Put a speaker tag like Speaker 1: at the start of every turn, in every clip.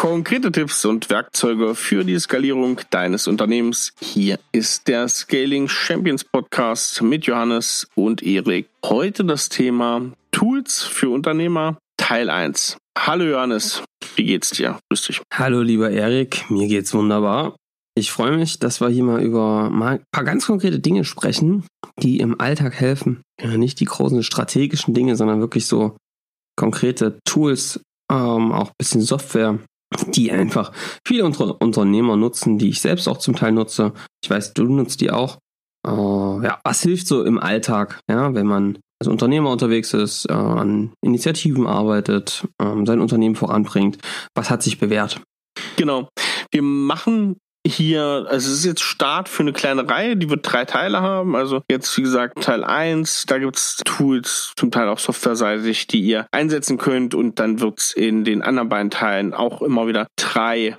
Speaker 1: Konkrete Tipps und Werkzeuge für die Skalierung deines Unternehmens. Hier ist der Scaling Champions Podcast mit Johannes und Erik. Heute das Thema Tools für Unternehmer Teil 1. Hallo Johannes, wie geht's dir?
Speaker 2: Grüß dich. Hallo lieber Erik, mir geht's wunderbar. Ich freue mich, dass wir hier mal über ein paar ganz konkrete Dinge sprechen, die im Alltag helfen. Ja, nicht die großen strategischen Dinge, sondern wirklich so konkrete Tools, ähm, auch ein bisschen Software, die einfach viele unserer Unternehmer nutzen, die ich selbst auch zum Teil nutze. Ich weiß, du nutzt die auch. Äh, ja, was hilft so im Alltag, ja, wenn man als Unternehmer unterwegs ist, äh, an Initiativen arbeitet, äh, sein Unternehmen voranbringt? Was hat sich bewährt?
Speaker 1: Genau. Wir machen hier, also es ist jetzt Start für eine kleine Reihe, die wird drei Teile haben. Also jetzt, wie gesagt, Teil eins da gibt's Tools, zum Teil auch softwareseitig, die ihr einsetzen könnt und dann wird's in den anderen beiden Teilen auch immer wieder drei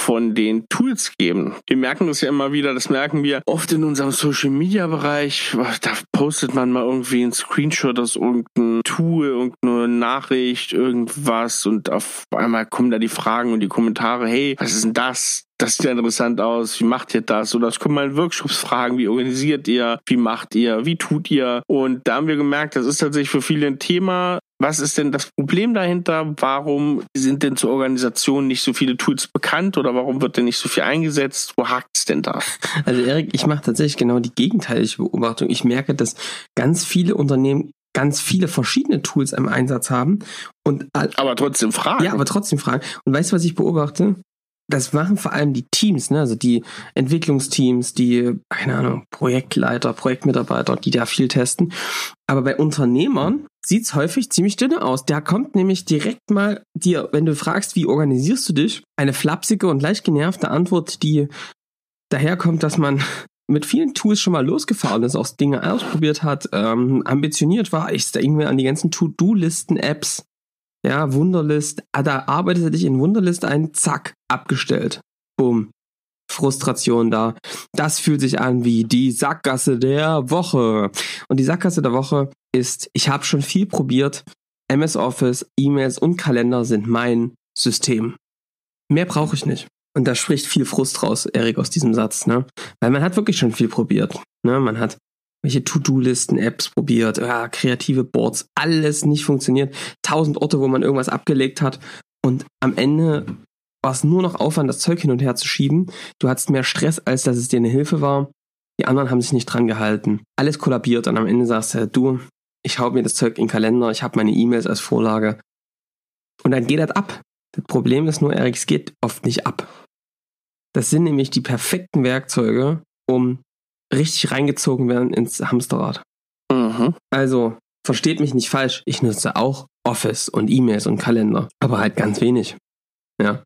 Speaker 1: von den Tools geben. Wir merken das ja immer wieder, das merken wir oft in unserem Social Media Bereich. Da postet man mal irgendwie ein Screenshot aus irgendeinem Tool, irgendeine Nachricht, irgendwas und auf einmal kommen da die Fragen und die Kommentare, hey, was ist denn das? das sieht ja interessant aus, wie macht ihr das? Oder es kommen mal in Workshops fragen, wie organisiert ihr, wie macht ihr, wie tut ihr? Und da haben wir gemerkt, das ist tatsächlich für viele ein Thema. Was ist denn das Problem dahinter? Warum sind denn zur Organisation nicht so viele Tools bekannt oder warum wird denn nicht so viel eingesetzt? Wo hakt es denn da?
Speaker 2: Also Erik, ich mache tatsächlich genau die gegenteilige Beobachtung. Ich merke, dass ganz viele Unternehmen ganz viele verschiedene Tools im Einsatz haben und
Speaker 1: aber trotzdem fragen.
Speaker 2: Ja, aber trotzdem fragen. Und weißt du, was ich beobachte? Das machen vor allem die Teams, ne? also die Entwicklungsteams, die, keine Ahnung, Projektleiter, Projektmitarbeiter, die da viel testen. Aber bei Unternehmern sieht's häufig ziemlich dünne aus. Da kommt nämlich direkt mal dir, wenn du fragst, wie organisierst du dich, eine flapsige und leicht genervte Antwort, die daherkommt, dass man mit vielen Tools schon mal losgefahren ist, auch Dinge ausprobiert hat, ähm, ambitioniert war. Ich da irgendwie an die ganzen To-Do-Listen-Apps ja, Wunderlist, ah, da arbeitet er dich in Wunderlist ein, zack, abgestellt. Boom. Frustration da. Das fühlt sich an wie die Sackgasse der Woche. Und die Sackgasse der Woche ist, ich habe schon viel probiert. MS Office, E-Mails und Kalender sind mein System. Mehr brauche ich nicht. Und da spricht viel Frust raus, Erik, aus diesem Satz, ne? Weil man hat wirklich schon viel probiert. Ne? Man hat welche To-Do-Listen, Apps probiert, ja, kreative Boards, alles nicht funktioniert. Tausend Orte, wo man irgendwas abgelegt hat. Und am Ende war es nur noch Aufwand, das Zeug hin und her zu schieben. Du hattest mehr Stress, als dass es dir eine Hilfe war. Die anderen haben sich nicht dran gehalten. Alles kollabiert und am Ende sagst du, du, ich hau mir das Zeug in den Kalender, ich habe meine E-Mails als Vorlage. Und dann geht das ab. Das Problem ist nur, Erik, es geht oft nicht ab. Das sind nämlich die perfekten Werkzeuge, um richtig reingezogen werden ins Hamsterrad. Mhm. Also, versteht mich nicht falsch, ich nutze auch Office und E-Mails und Kalender, aber halt ganz wenig. Ja.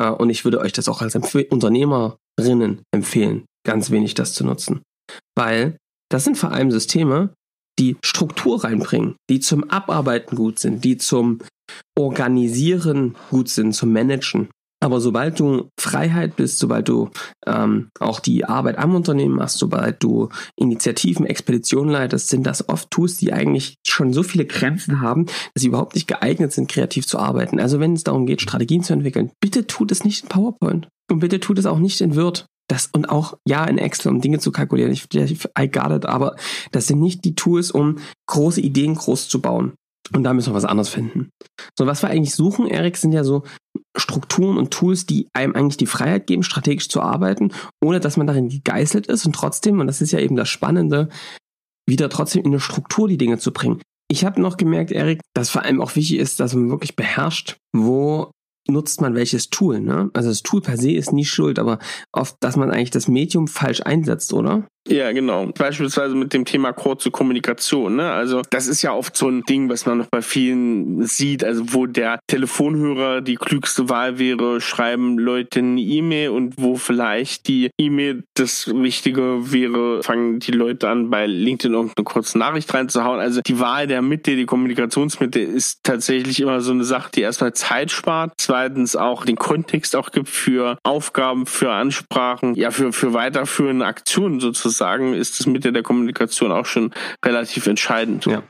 Speaker 2: Äh, und ich würde euch das auch als Empf Unternehmerinnen empfehlen, ganz wenig das zu nutzen. Weil das sind vor allem Systeme, die Struktur reinbringen, die zum Abarbeiten gut sind, die zum Organisieren gut sind, zum Managen. Aber sobald du Freiheit bist, sobald du ähm, auch die Arbeit am Unternehmen machst, sobald du Initiativen, Expeditionen leitest, sind das oft Tools, die eigentlich schon so viele Grenzen haben, dass sie überhaupt nicht geeignet sind, kreativ zu arbeiten. Also wenn es darum geht, Strategien zu entwickeln, bitte tut es nicht in PowerPoint. Und bitte tut es auch nicht in Word. Das, und auch, ja, in Excel, um Dinge zu kalkulieren. Ich, I got it, aber das sind nicht die Tools, um große Ideen groß zu bauen. Und da müssen wir was anderes finden. So, was wir eigentlich suchen, Erik, sind ja so Strukturen und Tools, die einem eigentlich die Freiheit geben, strategisch zu arbeiten, ohne dass man darin gegeißelt ist und trotzdem, und das ist ja eben das Spannende, wieder trotzdem in eine Struktur die Dinge zu bringen. Ich habe noch gemerkt, Erik, dass vor allem auch wichtig ist, dass man wirklich beherrscht, wo nutzt man welches Tool. Ne? Also das Tool per se ist nie schuld, aber oft, dass man eigentlich das Medium falsch einsetzt, oder?
Speaker 1: Ja, genau. Beispielsweise mit dem Thema kurze Kommunikation. Ne? Also das ist ja oft so ein Ding, was man noch bei vielen sieht. Also wo der Telefonhörer die klügste Wahl wäre, schreiben Leute eine E-Mail und wo vielleicht die E-Mail das Richtige wäre, fangen die Leute an, bei LinkedIn irgendeine kurze Nachricht reinzuhauen. Also die Wahl der Mitte, die Kommunikationsmitte ist tatsächlich immer so eine Sache, die erstmal Zeit spart, zweitens auch den Kontext auch gibt für Aufgaben, für Ansprachen, ja, für, für weiterführende Aktionen sozusagen sagen, ist das Mitte der Kommunikation auch schon relativ entscheidend. Ja.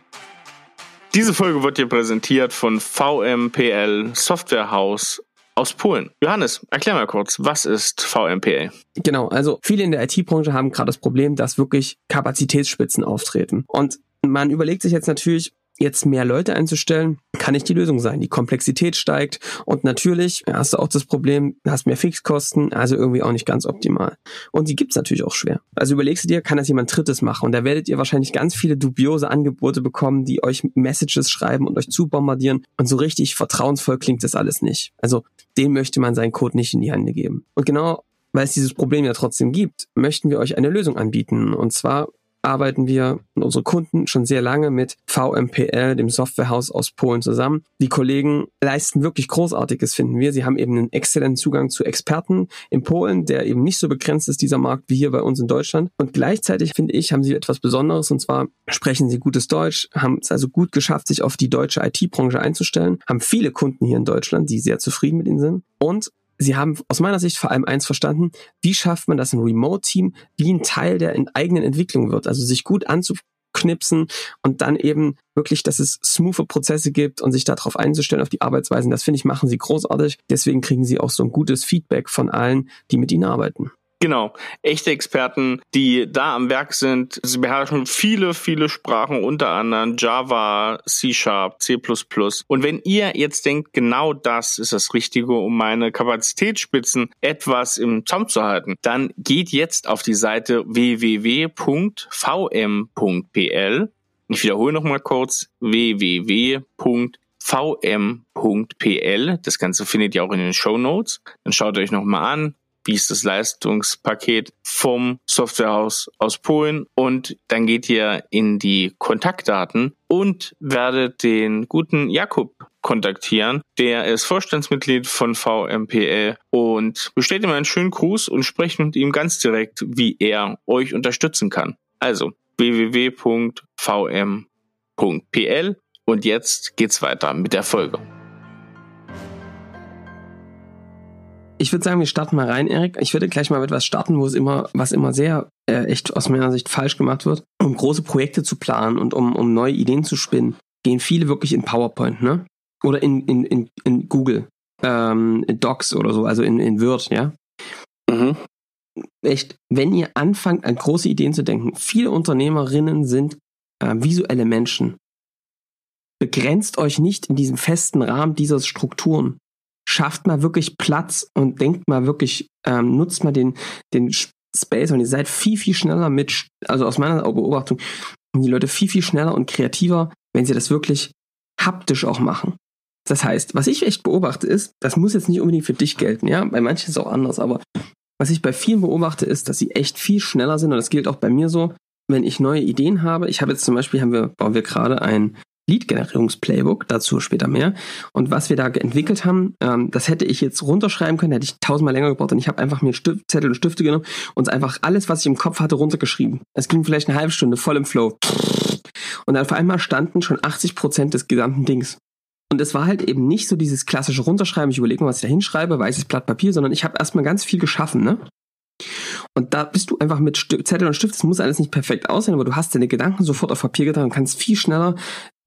Speaker 1: Diese Folge wird dir präsentiert von VMPL Softwarehaus aus Polen. Johannes, erklär mal kurz, was ist VMPL?
Speaker 2: Genau, also viele in der IT-Branche haben gerade das Problem, dass wirklich Kapazitätsspitzen auftreten. Und man überlegt sich jetzt natürlich, jetzt mehr Leute einzustellen, kann nicht die Lösung sein. Die Komplexität steigt und natürlich hast du auch das Problem, hast mehr Fixkosten, also irgendwie auch nicht ganz optimal. Und die gibt's natürlich auch schwer. Also überlegst du dir, kann das jemand Drittes machen? Und da werdet ihr wahrscheinlich ganz viele dubiose Angebote bekommen, die euch Messages schreiben und euch zubombardieren. Und so richtig vertrauensvoll klingt das alles nicht. Also den möchte man seinen Code nicht in die Hände geben. Und genau weil es dieses Problem ja trotzdem gibt, möchten wir euch eine Lösung anbieten. Und zwar arbeiten wir und unsere Kunden schon sehr lange mit VMPL, dem Softwarehaus aus Polen zusammen. Die Kollegen leisten wirklich Großartiges, finden wir. Sie haben eben einen exzellenten Zugang zu Experten in Polen, der eben nicht so begrenzt ist, dieser Markt, wie hier bei uns in Deutschland. Und gleichzeitig, finde ich, haben sie etwas Besonderes und zwar sprechen sie gutes Deutsch, haben es also gut geschafft, sich auf die deutsche IT-Branche einzustellen, haben viele Kunden hier in Deutschland, die sehr zufrieden mit ihnen sind und Sie haben aus meiner Sicht vor allem eins verstanden, wie schafft man das ein Remote-Team, wie ein Teil der eigenen Entwicklung wird, also sich gut anzuknipsen und dann eben wirklich, dass es smoothe Prozesse gibt und sich darauf einzustellen, auf die Arbeitsweisen. Das finde ich, machen sie großartig. Deswegen kriegen sie auch so ein gutes Feedback von allen, die mit ihnen arbeiten.
Speaker 1: Genau, echte Experten, die da am Werk sind. Sie beherrschen viele, viele Sprachen, unter anderem Java, C Sharp, C++. Und wenn ihr jetzt denkt, genau das ist das Richtige, um meine Kapazitätsspitzen etwas im Zaum zu halten, dann geht jetzt auf die Seite www.vm.pl. Ich wiederhole nochmal kurz www.vm.pl. Das Ganze findet ihr auch in den Show Notes. Dann schaut euch nochmal an, wie ist das Leistungspaket vom Softwarehaus aus Polen und dann geht ihr in die Kontaktdaten und werdet den guten Jakub kontaktieren. Der ist Vorstandsmitglied von VMPL und bestellt ihm einen schönen Gruß und sprecht mit ihm ganz direkt, wie er euch unterstützen kann. Also www.vm.pl und jetzt geht's weiter mit der Folge.
Speaker 2: Ich würde sagen, wir starten mal rein, Erik. Ich würde gleich mal mit was starten, wo es immer, was immer sehr äh, echt aus meiner Sicht falsch gemacht wird. Um große Projekte zu planen und um, um neue Ideen zu spinnen, gehen viele wirklich in PowerPoint, ne? Oder in, in, in, in Google, ähm, in Docs oder so, also in, in Word, ja? Mhm. Echt, wenn ihr anfangt, an große Ideen zu denken, viele Unternehmerinnen sind äh, visuelle Menschen. Begrenzt euch nicht in diesem festen Rahmen dieser Strukturen schafft mal wirklich Platz und denkt mal wirklich, ähm, nutzt mal den, den Space und ihr seid viel, viel schneller mit, also aus meiner Beobachtung, die Leute viel, viel schneller und kreativer, wenn sie das wirklich haptisch auch machen. Das heißt, was ich echt beobachte ist, das muss jetzt nicht unbedingt für dich gelten, ja, bei manchen ist es auch anders, aber was ich bei vielen beobachte ist, dass sie echt viel schneller sind und das gilt auch bei mir so, wenn ich neue Ideen habe. Ich habe jetzt zum Beispiel, haben wir, bauen wir gerade ein Lead-Generierungs-Playbook, dazu später mehr. Und was wir da entwickelt haben, ähm, das hätte ich jetzt runterschreiben können, hätte ich tausendmal länger gebraucht. Und ich habe einfach mir Stift, Zettel und Stifte genommen und einfach alles, was ich im Kopf hatte, runtergeschrieben. Es ging vielleicht eine halbe Stunde voll im Flow. Und dann auf einmal standen schon 80 Prozent des gesamten Dings. Und es war halt eben nicht so dieses klassische Runterschreiben, ich überlege mal, was ich da hinschreibe, weißes Blatt Papier, sondern ich habe erstmal ganz viel geschaffen, ne? Und da bist du einfach mit Zettel und Stift, es muss alles nicht perfekt aussehen, aber du hast deine Gedanken sofort auf Papier getan und kannst viel schneller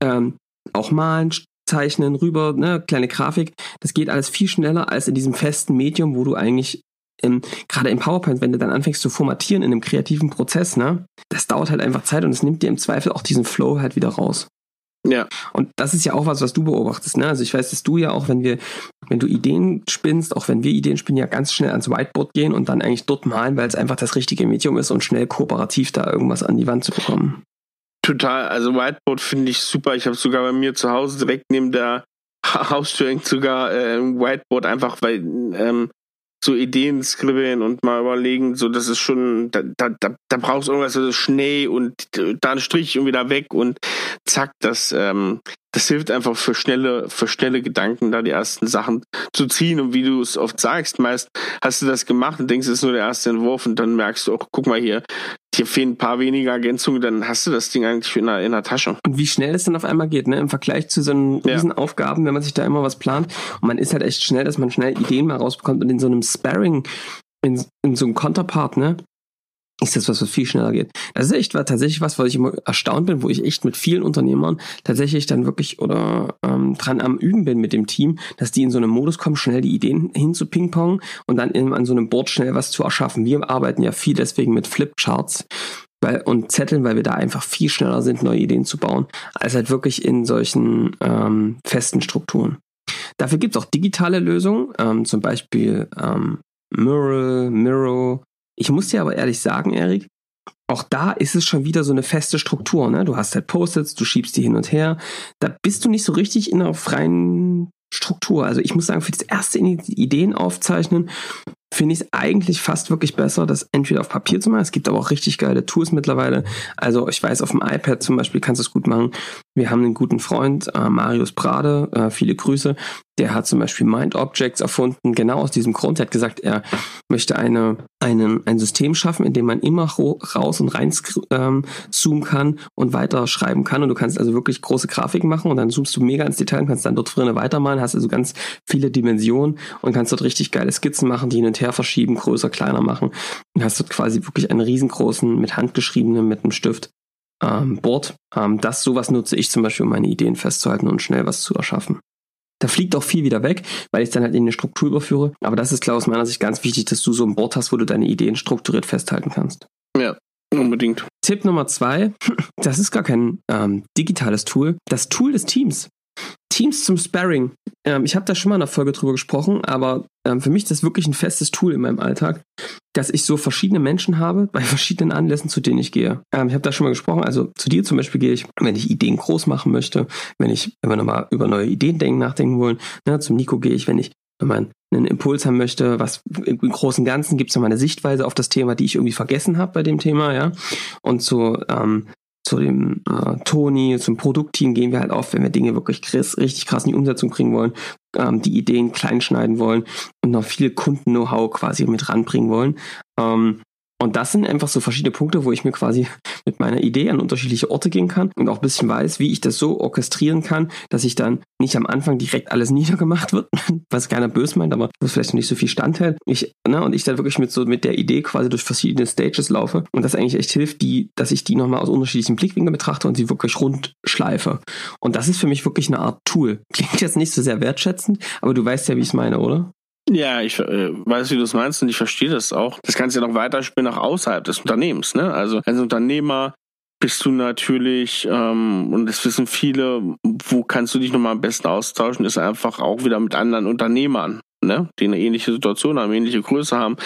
Speaker 2: ähm, auch malen, zeichnen, rüber, ne, kleine Grafik. Das geht alles viel schneller als in diesem festen Medium, wo du eigentlich ähm, gerade im PowerPoint, wenn du dann anfängst zu formatieren in einem kreativen Prozess, ne, das dauert halt einfach Zeit und es nimmt dir im Zweifel auch diesen Flow halt wieder raus. Ja. Und das ist ja auch was, was du beobachtest, ne? Also ich weiß, dass du ja auch, wenn wir, wenn du Ideen spinnst, auch wenn wir Ideen spinnen, ja ganz schnell ans Whiteboard gehen und dann eigentlich dort malen, weil es einfach das richtige Medium ist und schnell kooperativ da irgendwas an die Wand zu bekommen.
Speaker 1: Total, also Whiteboard finde ich super. Ich habe sogar bei mir zu Hause direkt neben der Haustür hängt sogar äh, Whiteboard, einfach weil ähm, so Ideen skribbeln und mal überlegen, so das ist schon, da, da, da, da brauchst du irgendwas, also Schnee und da ein Strich und wieder weg und zack, das, ähm, das hilft einfach für schnelle, für schnelle Gedanken, da die ersten Sachen zu ziehen. Und wie du es oft sagst, meist hast du das gemacht und denkst, es ist nur der erste Entwurf und dann merkst du auch, guck mal hier, hier fehlen ein paar weniger Ergänzungen, dann hast du das Ding eigentlich in der, in der Tasche.
Speaker 2: Und wie schnell es dann auf einmal geht, ne? Im Vergleich zu so einen riesen ja. Aufgaben, wenn man sich da immer was plant. Und man ist halt echt schnell, dass man schnell Ideen mal rausbekommt und in so einem Sparring, in, in so einem Konterpart, ne? Ist das was, was viel schneller geht. Das ist echt war tatsächlich was, was ich immer erstaunt bin, wo ich echt mit vielen Unternehmern tatsächlich dann wirklich oder ähm, dran am Üben bin mit dem Team, dass die in so einen Modus kommen, schnell die Ideen hin zu Ping-Pong und dann eben an so einem Board schnell was zu erschaffen. Wir arbeiten ja viel deswegen mit Flipcharts weil, und Zetteln, weil wir da einfach viel schneller sind, neue Ideen zu bauen, als halt wirklich in solchen ähm, festen Strukturen. Dafür gibt es auch digitale Lösungen, ähm, zum Beispiel ähm, Mural, Miro. Ich muss dir aber ehrlich sagen, Erik, auch da ist es schon wieder so eine feste Struktur. Ne? Du hast halt Post-its, du schiebst die hin und her. Da bist du nicht so richtig in einer freien Struktur. Also ich muss sagen, für das erste Ideen aufzeichnen finde ich es eigentlich fast wirklich besser, das entweder auf Papier zu machen. Es gibt aber auch richtig geile Tools mittlerweile. Also ich weiß, auf dem iPad zum Beispiel kannst du es gut machen. Wir haben einen guten Freund, äh, Marius Prade, äh, viele Grüße. Der hat zum Beispiel Mind Objects erfunden, genau aus diesem Grund. Er hat gesagt, er möchte eine, einen, ein System schaffen, in dem man immer raus und rein ähm, zoomen kann und weiter schreiben kann. Und du kannst also wirklich große Grafiken machen und dann zoomst du mega ins Detail und kannst dann dort drinnen weitermalen, hast also ganz viele Dimensionen und kannst dort richtig geile Skizzen machen, die hin und her verschieben, größer, kleiner machen. Und hast dort quasi wirklich einen riesengroßen, mit Hand geschriebenen, mit einem Stift ähm, Board. Ähm, das sowas nutze ich zum Beispiel, um meine Ideen festzuhalten und schnell was zu erschaffen. Da fliegt auch viel wieder weg, weil ich es dann halt in eine Struktur überführe. Aber das ist klar aus meiner Sicht ganz wichtig, dass du so ein Board hast, wo du deine Ideen strukturiert festhalten kannst.
Speaker 1: Ja, unbedingt.
Speaker 2: Tipp Nummer zwei, das ist gar kein ähm, digitales Tool. Das Tool des Teams. Teams zum Sparring. Ähm, ich habe da schon mal in einer Folge drüber gesprochen, aber ähm, für mich ist das wirklich ein festes Tool in meinem Alltag, dass ich so verschiedene Menschen habe bei verschiedenen Anlässen, zu denen ich gehe. Ähm, ich habe da schon mal gesprochen, also zu dir zum Beispiel gehe ich, wenn ich Ideen groß machen möchte, wenn ich, wir nochmal über neue Ideen denken, nachdenken wollen. Ne, zum Nico gehe ich, wenn ich wenn man einen Impuls haben möchte, was im Großen Ganzen gibt es nochmal eine Sichtweise auf das Thema, die ich irgendwie vergessen habe bei dem Thema, ja. Und zu ähm, zu dem äh, Tony, zum Produktteam gehen wir halt auf, wenn wir Dinge wirklich krass, richtig krass in die Umsetzung bringen wollen, ähm, die Ideen kleinschneiden wollen und noch viel Kunden-Know-how quasi mit ranbringen wollen. Ähm, und das sind einfach so verschiedene Punkte, wo ich mir quasi mit meiner Idee an unterschiedliche Orte gehen kann und auch ein bisschen weiß, wie ich das so orchestrieren kann, dass ich dann nicht am Anfang direkt alles niedergemacht wird, was keiner böse meint, aber was vielleicht noch nicht so viel standhält. Ich, ne, und ich dann wirklich mit so mit der Idee quasi durch verschiedene Stages laufe und das eigentlich echt hilft, die, dass ich die nochmal aus unterschiedlichen Blickwinkeln betrachte und sie wirklich rund schleife. Und das ist für mich wirklich eine Art Tool. Klingt jetzt nicht so sehr wertschätzend, aber du weißt ja, wie ich es meine, oder?
Speaker 1: Ja, ich äh, weiß, wie du es meinst und ich verstehe das auch. Das kannst du ja noch weiterspielen nach außerhalb des Unternehmens. Ne? Also als Unternehmer bist du natürlich, ähm, und das wissen viele, wo kannst du dich nochmal am besten austauschen, ist einfach auch wieder mit anderen Unternehmern ne, die eine ähnliche Situation haben, ähnliche Größe haben,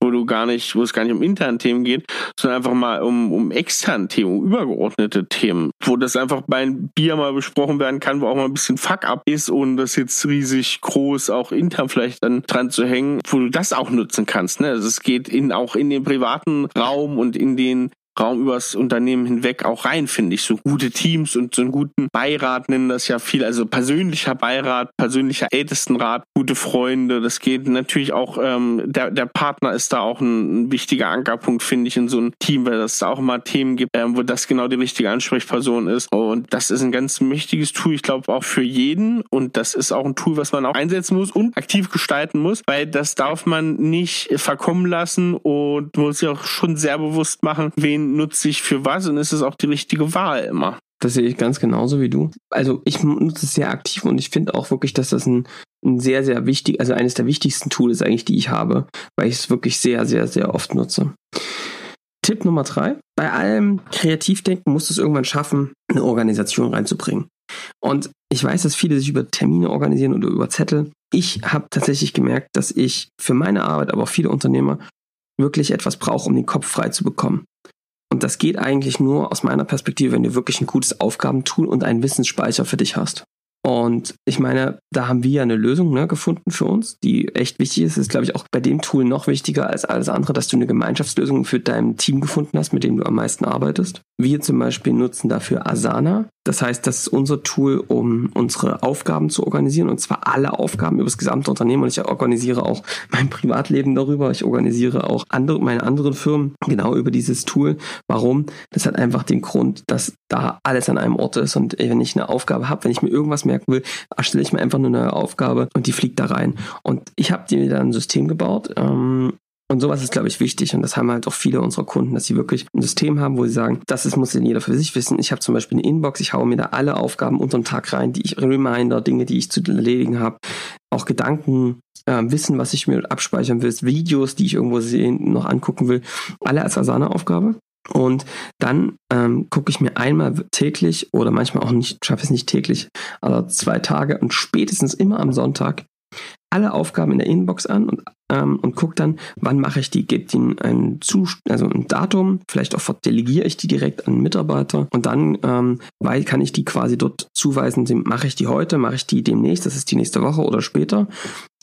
Speaker 1: wo du gar nicht, wo es gar nicht um interne Themen geht, sondern einfach mal um, um externe Themen, um übergeordnete Themen, wo das einfach bei einem Bier mal besprochen werden kann, wo auch mal ein bisschen Fuck-up ist, ohne das jetzt riesig groß auch intern vielleicht dann dran zu hängen, wo du das auch nutzen kannst. Ne? Also es geht in, auch in den privaten Raum und in den Raum übers Unternehmen hinweg auch rein, finde ich. So gute Teams und so einen guten Beirat nennen das ja viel. Also persönlicher Beirat, persönlicher Ältestenrat, gute Freunde. Das geht natürlich auch, ähm, der, der Partner ist da auch ein, ein wichtiger Ankerpunkt, finde ich, in so einem Team, weil es auch immer Themen gibt, ähm, wo das genau die richtige Ansprechperson ist. Und das ist ein ganz mächtiges Tool, ich glaube, auch für jeden. Und das ist auch ein Tool, was man auch einsetzen muss und aktiv gestalten muss, weil das darf man nicht verkommen lassen und muss sich auch schon sehr bewusst machen, wen nutze ich für was und ist es auch die richtige Wahl immer.
Speaker 2: Das sehe ich ganz genauso wie du. Also ich nutze es sehr aktiv und ich finde auch wirklich, dass das ein, ein sehr, sehr wichtig, also eines der wichtigsten Tools eigentlich, die ich habe, weil ich es wirklich sehr, sehr, sehr oft nutze. Tipp Nummer drei. Bei allem Kreativdenken musst du es irgendwann schaffen, eine Organisation reinzubringen. Und ich weiß, dass viele sich über Termine organisieren oder über Zettel. Ich habe tatsächlich gemerkt, dass ich für meine Arbeit, aber auch viele Unternehmer wirklich etwas brauche, um den Kopf frei zu bekommen. Und das geht eigentlich nur aus meiner Perspektive, wenn du wirklich ein gutes Aufgabentool und einen Wissensspeicher für dich hast. Und ich meine, da haben wir ja eine Lösung ne, gefunden für uns, die echt wichtig ist. Ist, glaube ich, auch bei dem Tool noch wichtiger als alles andere, dass du eine Gemeinschaftslösung für dein Team gefunden hast, mit dem du am meisten arbeitest. Wir zum Beispiel nutzen dafür Asana. Das heißt, das ist unser Tool, um unsere Aufgaben zu organisieren, und zwar alle Aufgaben über das gesamte Unternehmen. Und ich organisiere auch mein Privatleben darüber. Ich organisiere auch andere, meine anderen Firmen genau über dieses Tool. Warum? Das hat einfach den Grund, dass da alles an einem Ort ist. Und wenn ich eine Aufgabe habe, wenn ich mir irgendwas merken will, erstelle ich mir einfach eine neue Aufgabe und die fliegt da rein. Und ich habe dir dann ein System gebaut, ähm, Und sowas ist, glaube ich, wichtig. Und das haben halt auch viele unserer Kunden, dass sie wirklich ein System haben, wo sie sagen, das ist, muss denn jeder für sich wissen. Ich habe zum Beispiel eine Inbox, ich haue mir da alle Aufgaben unter den Tag rein, die ich, Reminder, Dinge, die ich zu erledigen habe, auch Gedanken, äh, Wissen, was ich mir abspeichern will, Videos, die ich irgendwo sehen, noch angucken will, alle als Asana-Aufgabe. Und dann ähm, gucke ich mir einmal täglich oder manchmal auch nicht, schaffe es nicht täglich, aber zwei Tage und spätestens immer am Sonntag alle Aufgaben in der Inbox an und, ähm, und gucke dann, wann mache ich die, gebe ihnen ein, Zust also ein Datum, vielleicht auch delegiere ich die direkt an einen Mitarbeiter und dann ähm, weil kann ich die quasi dort zuweisen, mache ich die heute, mache ich die demnächst, das ist die nächste Woche oder später.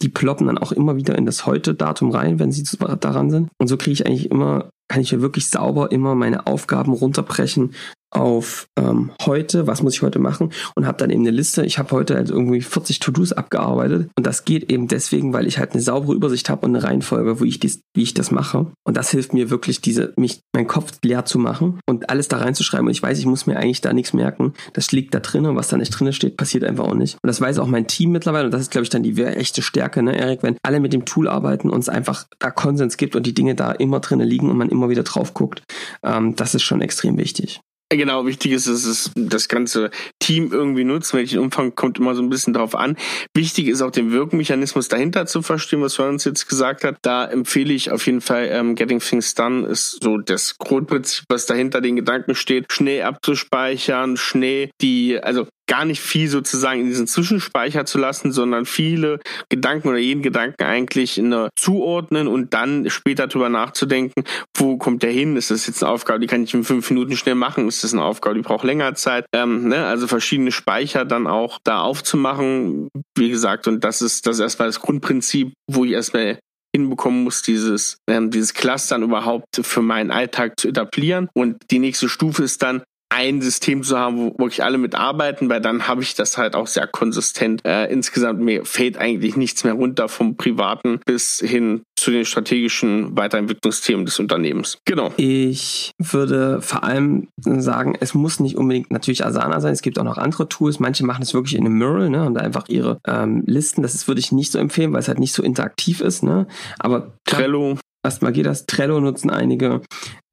Speaker 2: Die ploppen dann auch immer wieder in das Heute-Datum rein, wenn sie daran sind. Und so kriege ich eigentlich immer kann ich ja wirklich sauber immer meine Aufgaben runterbrechen auf ähm, heute, was muss ich heute machen und habe dann eben eine Liste. Ich habe heute also irgendwie 40 To-Dos abgearbeitet und das geht eben deswegen, weil ich halt eine saubere Übersicht habe und eine Reihenfolge, wo ich dies, wie ich das mache. Und das hilft mir wirklich, diese mich meinen Kopf leer zu machen und alles da reinzuschreiben. Und ich weiß, ich muss mir eigentlich da nichts merken. Das liegt da drin und was da nicht drin steht, passiert einfach auch nicht. Und das weiß auch mein Team mittlerweile und das ist, glaube ich, dann die echte Stärke, ne, Erik, wenn alle mit dem Tool arbeiten und es einfach da Konsens gibt und die Dinge da immer drinnen liegen und man immer wieder drauf guckt. Ähm, das ist schon extrem wichtig.
Speaker 1: Genau, wichtig ist, dass es das ganze Team irgendwie nutzt. Welchen Umfang kommt immer so ein bisschen drauf an. Wichtig ist auch den Wirkmechanismus dahinter zu verstehen, was wir uns jetzt gesagt hat. Da empfehle ich auf jeden Fall ähm, Getting Things Done ist so das Grundprinzip, was dahinter den Gedanken steht, schnell abzuspeichern, schnell die, also gar nicht viel sozusagen in diesen Zwischenspeicher zu lassen, sondern viele Gedanken oder jeden Gedanken eigentlich in eine zuordnen und dann später drüber nachzudenken, wo kommt der hin? Ist das jetzt eine Aufgabe, die kann ich in fünf Minuten schnell machen? Ist das eine Aufgabe, die braucht länger Zeit? Ähm, ne? Also verschiedene Speicher dann auch da aufzumachen, wie gesagt, und das ist das erstmal das Grundprinzip, wo ich erstmal hinbekommen muss, dieses, ähm, dieses Clustern überhaupt für meinen Alltag zu etablieren. Und die nächste Stufe ist dann, ein System zu haben, wo wirklich alle mitarbeiten, weil dann habe ich das halt auch sehr konsistent. Äh, insgesamt mir fällt eigentlich nichts mehr runter vom privaten bis hin zu den strategischen Weiterentwicklungsthemen des Unternehmens. Genau.
Speaker 2: Ich würde vor allem sagen, es muss nicht unbedingt natürlich Asana sein. Es gibt auch noch andere Tools. Manche machen es wirklich in einem Mural, ne, haben da einfach ihre ähm, Listen. Das ist, würde ich nicht so empfehlen, weil es halt nicht so interaktiv ist. Ne. Aber
Speaker 1: Trello.
Speaker 2: Erstmal geht das. Trello nutzen einige.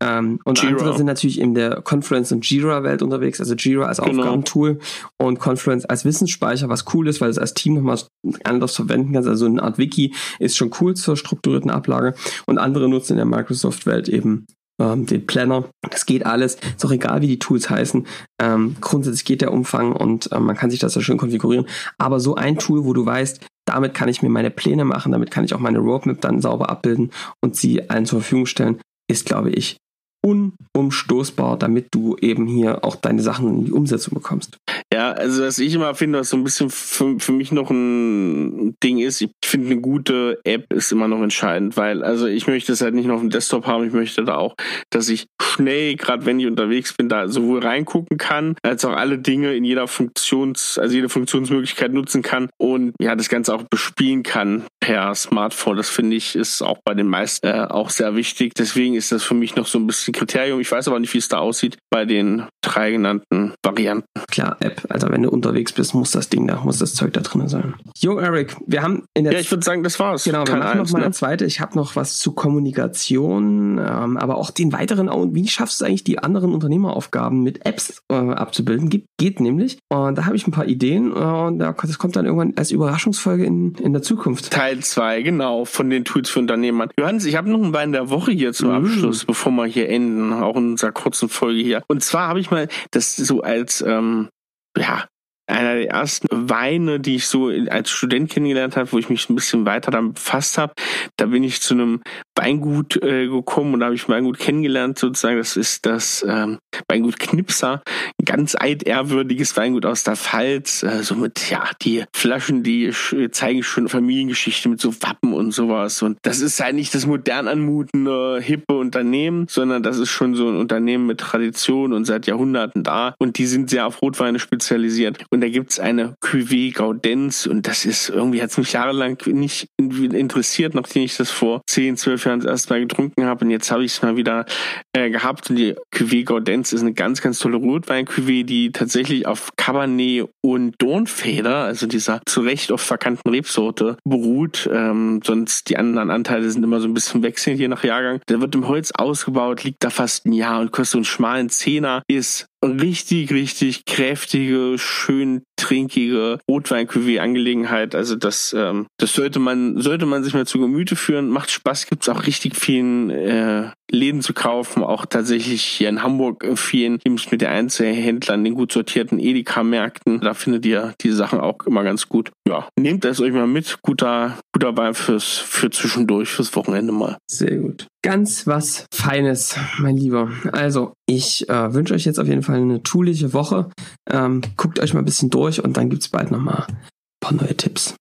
Speaker 2: Ähm, und Jira. andere sind natürlich in der Confluence und Jira-Welt unterwegs. Also Jira als genau. Aufgabentool und Confluence als Wissensspeicher, was cool ist, weil es als Team nochmal anders verwenden kannst. Also eine Art Wiki ist schon cool zur strukturierten Ablage. Und andere nutzen in der Microsoft-Welt eben ähm, den Planner. Das geht alles. Ist auch egal, wie die Tools heißen. Ähm, grundsätzlich geht der Umfang und äh, man kann sich das ja schön konfigurieren. Aber so ein Tool, wo du weißt, damit kann ich mir meine Pläne machen, damit kann ich auch meine Roadmap dann sauber abbilden und sie allen zur Verfügung stellen, ist, glaube ich, unumstoßbar, damit du eben hier auch deine Sachen in die Umsetzung bekommst.
Speaker 1: Ja, also was ich immer finde, was so ein bisschen für, für mich noch ein Ding ist, ich finde eine gute App ist immer noch entscheidend, weil also ich möchte es halt nicht nur auf dem Desktop haben, ich möchte da auch, dass ich schnell, gerade wenn ich unterwegs bin, da sowohl reingucken kann, als auch alle Dinge in jeder Funktions, also jede Funktionsmöglichkeit nutzen kann und ja, das Ganze auch bespielen kann per Smartphone. Das finde ich ist auch bei den meisten äh, auch sehr wichtig. Deswegen ist das für mich noch so ein bisschen Kriterium. Ich weiß aber nicht, wie es da aussieht bei den drei genannten Varianten.
Speaker 2: Klar, App. Also wenn du unterwegs bist, muss das Ding da, muss das Zeug da drin sein. Jo, Eric, wir haben in der
Speaker 1: Ja, ich würde sagen, das war's.
Speaker 2: Genau, wir machen noch mal ne? eine zweite. Ich habe noch was zu Kommunikation, ähm, aber auch den weiteren, wie schaffst du eigentlich die anderen Unternehmeraufgaben mit Apps äh, abzubilden? Geht, geht nämlich. Und da habe ich ein paar Ideen äh, und das kommt dann irgendwann als Überraschungsfolge in, in der Zukunft.
Speaker 1: Teil 2, genau, von den Tools für Unternehmer. Johannes, ich habe noch einen Wein der Woche hier zum mhm. Abschluss, bevor wir hier enden, auch in unserer kurzen Folge hier. Und zwar habe ich mal das so als ähm, ja, einer der ersten Weine, die ich so als Student kennengelernt habe, wo ich mich ein bisschen weiter damit befasst habe. Da bin ich zu einem Weingut äh, gekommen und da habe ich Weingut kennengelernt sozusagen. Das ist das ähm, Weingut Knipser, ein ganz altehrwürdiges Weingut aus der Pfalz. Äh, so mit, ja, die Flaschen, die zeigen schon Familiengeschichte mit so Wappen und sowas. Und das ist halt nicht das modern anmutende, hippe Unternehmen, sondern das ist schon so ein Unternehmen mit Tradition und seit Jahrhunderten da. Und die sind sehr auf Rotweine spezialisiert. Und da gibt's eine Cuvée Gaudenz und das ist irgendwie, hat es mich jahrelang nicht interessiert, nachdem ich das vor 10, 12 Jahren das erste Mal getrunken habe. Und jetzt habe ich es mal wieder äh, gehabt. Und die Cuvée Gaudenz ist eine ganz, ganz tolle Rotwein-Cuvée, die tatsächlich auf Cabernet und Dornfeder, also dieser zu Recht oft verkannten Rebsorte, beruht. Ähm, sonst die anderen Anteile sind immer so ein bisschen wechselnd, je nach Jahrgang. Der wird im Holz ausgebaut, liegt da fast ein Jahr und kostet einen schmalen Zehner, ist richtig, richtig kräftige, schön trinkige rotwein angelegenheit Also das, ähm, das sollte man, sollte man sich mal zu Gemüte führen. Macht Spaß, gibt's auch richtig vielen äh, Läden zu kaufen, auch tatsächlich hier in Hamburg in vielen Teams mit den Einzelhändlern, den gut sortierten Edeka-Märkten. Da findet ihr die Sachen auch immer ganz gut. Ja, nehmt das euch mal mit. Guter, guter Wein fürs, für zwischendurch, fürs Wochenende mal.
Speaker 2: Sehr gut. Ganz was Feines, mein Lieber. Also, ich äh, wünsche euch jetzt auf jeden Fall eine tuliche Woche. Ähm, guckt euch mal ein bisschen durch und dann gibt's bald nochmal ein paar neue Tipps.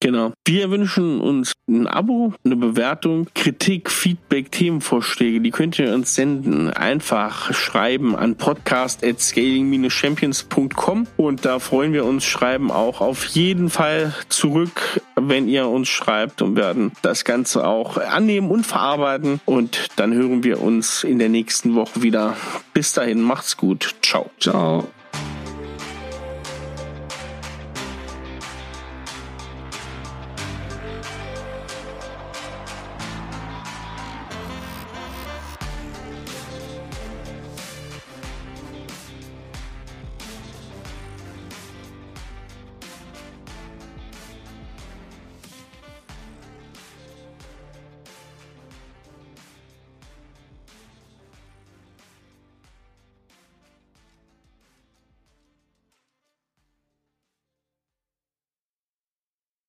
Speaker 1: Genau. Wir wünschen uns ein Abo, eine Bewertung, Kritik, Feedback, Themenvorschläge. Die könnt ihr uns senden. Einfach schreiben an podcast@scaling-champions.com und da freuen wir uns. Schreiben auch auf jeden Fall zurück, wenn ihr uns schreibt und werden das Ganze auch annehmen und verarbeiten. Und dann hören wir uns in der nächsten Woche wieder. Bis dahin, macht's gut. Ciao.
Speaker 2: Ciao.